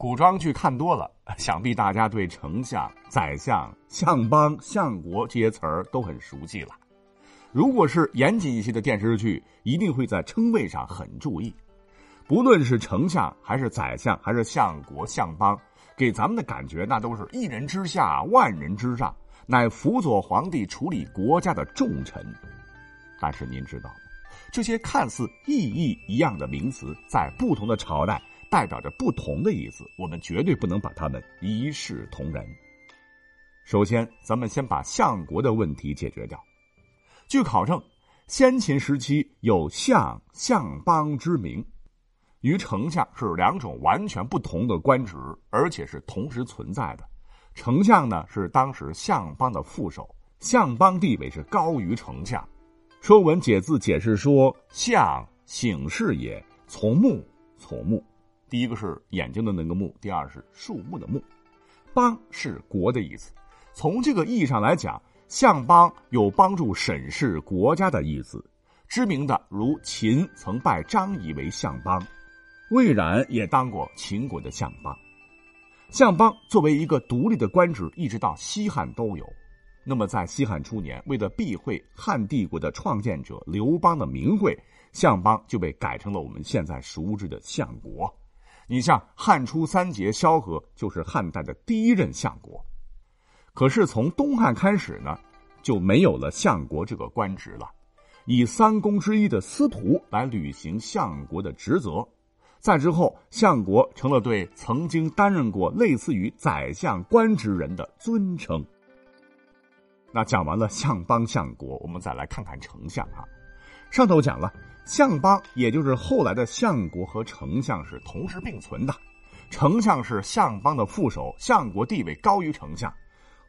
古装剧看多了，想必大家对丞相、宰相、相邦、相国这些词儿都很熟悉了。如果是严谨一些的电视剧，一定会在称谓上很注意。不论是丞相，还是宰相，还是相国、相邦，给咱们的感觉那都是一人之下，万人之上，乃辅佐皇帝处理国家的重臣。但是您知道吗？这些看似意义一样的名词，在不同的朝代。代表着不同的意思，我们绝对不能把他们一视同仁。首先，咱们先把相国的问题解决掉。据考证，先秦时期有相、相邦之名，与丞相是两种完全不同的官职，而且是同时存在的。丞相呢是当时相邦的副手，相邦地位是高于丞相。《说文解字》解释说：“相，醒事也，从木，从木。”第一个是眼睛的那个目，第二是树木的木，邦是国的意思。从这个意义上来讲，相邦有帮助审视国家的意思。知名的如秦曾拜张仪为相邦，魏冉也当过秦国的相邦。相邦作为一个独立的官职，一直到西汉都有。那么在西汉初年，为了避讳汉帝国的创建者刘邦的名讳，相邦就被改成了我们现在熟知的相国。你像汉初三杰萧何就是汉代的第一任相国，可是从东汉开始呢，就没有了相国这个官职了，以三公之一的司徒来履行相国的职责。再之后，相国成了对曾经担任过类似于宰相官职人的尊称。那讲完了相邦、相国，我们再来看看丞相啊。上头讲了。相邦，也就是后来的相国和丞相是同时并存的，丞相是相邦的副手，相国地位高于丞相。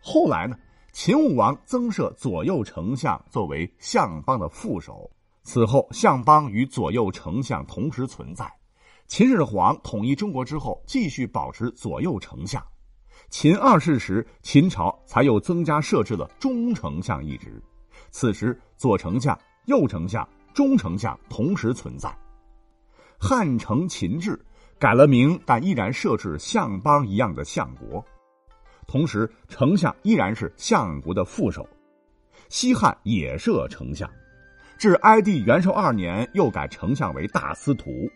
后来呢，秦武王增设左右丞相作为相邦的副手，此后相邦与左右丞相同时存在。秦始皇统一中国之后，继续保持左右丞相。秦二世时，秦朝才又增加设置了中丞相一职，此时左丞相、右丞相。中丞相同时存在，汉承秦制改了名，但依然设置相邦一样的相国，同时丞相依然是相国的副手。西汉也设丞相，至哀帝元寿二年又改丞相为大司徒，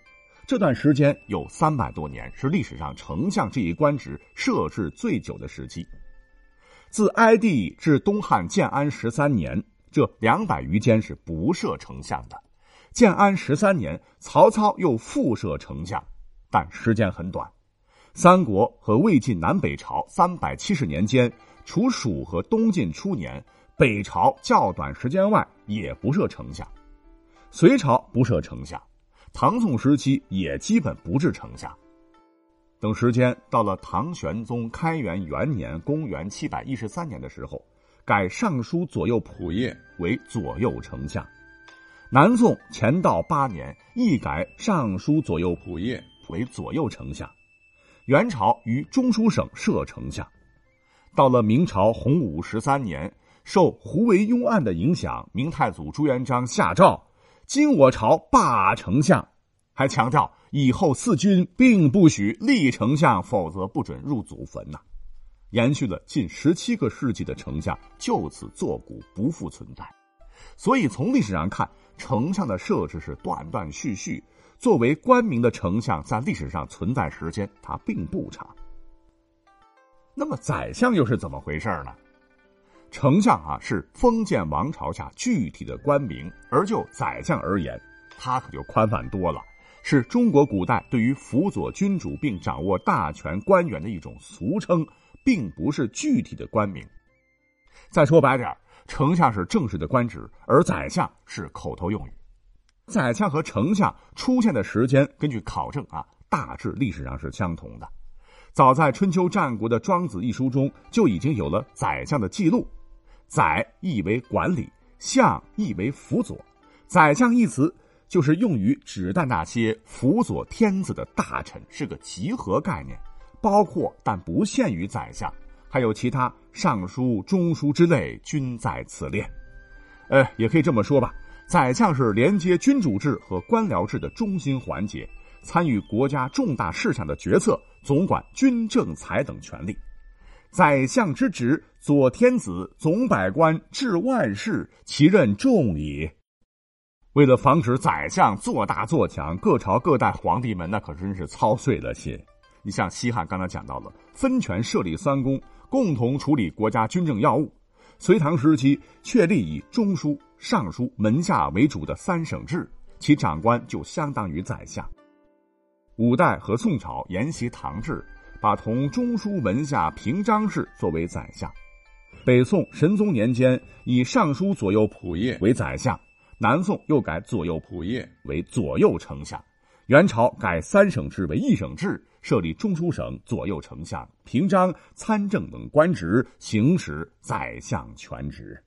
这段时间有三百多年，是历史上丞相这一官职设置最久的时期。自哀帝至东汉建安十三年。这两百余间是不设丞相的。建安十三年，曹操又复设丞相，但时间很短。三国和魏晋南北朝三百七十年间，除蜀和东晋初年，北朝较短时间外，也不设丞相。隋朝不设丞相，唐宋时期也基本不置丞相。等时间到了唐玄宗开元元年（公元七百一十三年）的时候。改尚书左右仆射为左右丞相，南宋乾道八年亦改尚书左右仆射为左右丞相，元朝于中书省设丞相，到了明朝洪武十三年，受胡惟庸案的影响，明太祖朱元璋下诏，今我朝罢丞相，还强调以后四军并不许立丞相，否则不准入祖坟呐。延续了近十七个世纪的丞相就此作古不复存在，所以从历史上看，丞相的设置是断断续续。作为官名的丞相，在历史上存在时间它并不长。那么宰相又是怎么回事呢？丞相啊是封建王朝下具体的官名，而就宰相而言，他可就宽泛多了，是中国古代对于辅佐君主并掌握大权官员的一种俗称。并不是具体的官名。再说白点丞相是正式的官职，而宰相是口头用语。宰相和丞相出现的时间，根据考证啊，大致历史上是相同的。早在春秋战国的《庄子》一书中，就已经有了宰相的记录。宰意为管理，相意为辅佐。宰相一词就是用于指代那些辅佐天子的大臣，是个集合概念。包括但不限于宰相，还有其他尚书、中书之类，均在此列。呃，也可以这么说吧，宰相是连接君主制和官僚制的中心环节，参与国家重大事项的决策，总管军政财等权力。宰相之职，佐天子，总百官，治万事，其任重矣。为了防止宰相做大做强，各朝各代皇帝们那可真是操碎了心。你像西汉刚才讲到了，分权设立三公，共同处理国家军政要务。隋唐时期确立以中书、尚书、门下为主的三省制，其长官就相当于宰相。五代和宋朝沿袭唐制，把同中书门下平章事作为宰相。北宋神宗年间以尚书左右仆射为宰相。南宋又改左右仆射为左右丞相，元朝改三省制为一省制，设立中书省、左右丞相、平章、参政等官职，行使宰相权职。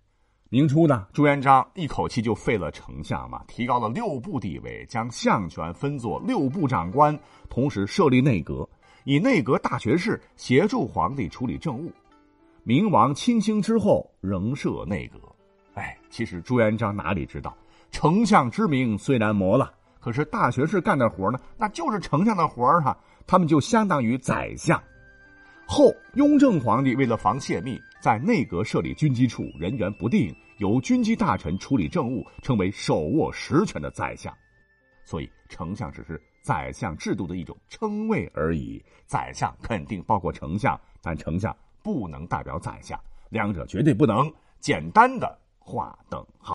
明初呢，朱元璋一口气就废了丞相嘛，提高了六部地位，将相权分作六部长官，同时设立内阁，以内阁大学士协助皇帝处理政务。明王亲兴之后，仍设内阁。哎，其实朱元璋哪里知道？丞相之名虽然没了，可是大学士干的活呢，那就是丞相的活儿哈。他们就相当于宰相。后雍正皇帝为了防泄密，在内阁设立军机处，人员不定，由军机大臣处理政务，成为手握实权的宰相。所以，丞相只是宰相制度的一种称谓而已。宰相肯定包括丞相，但丞相不能代表宰相，两者绝对不能简单的划等号。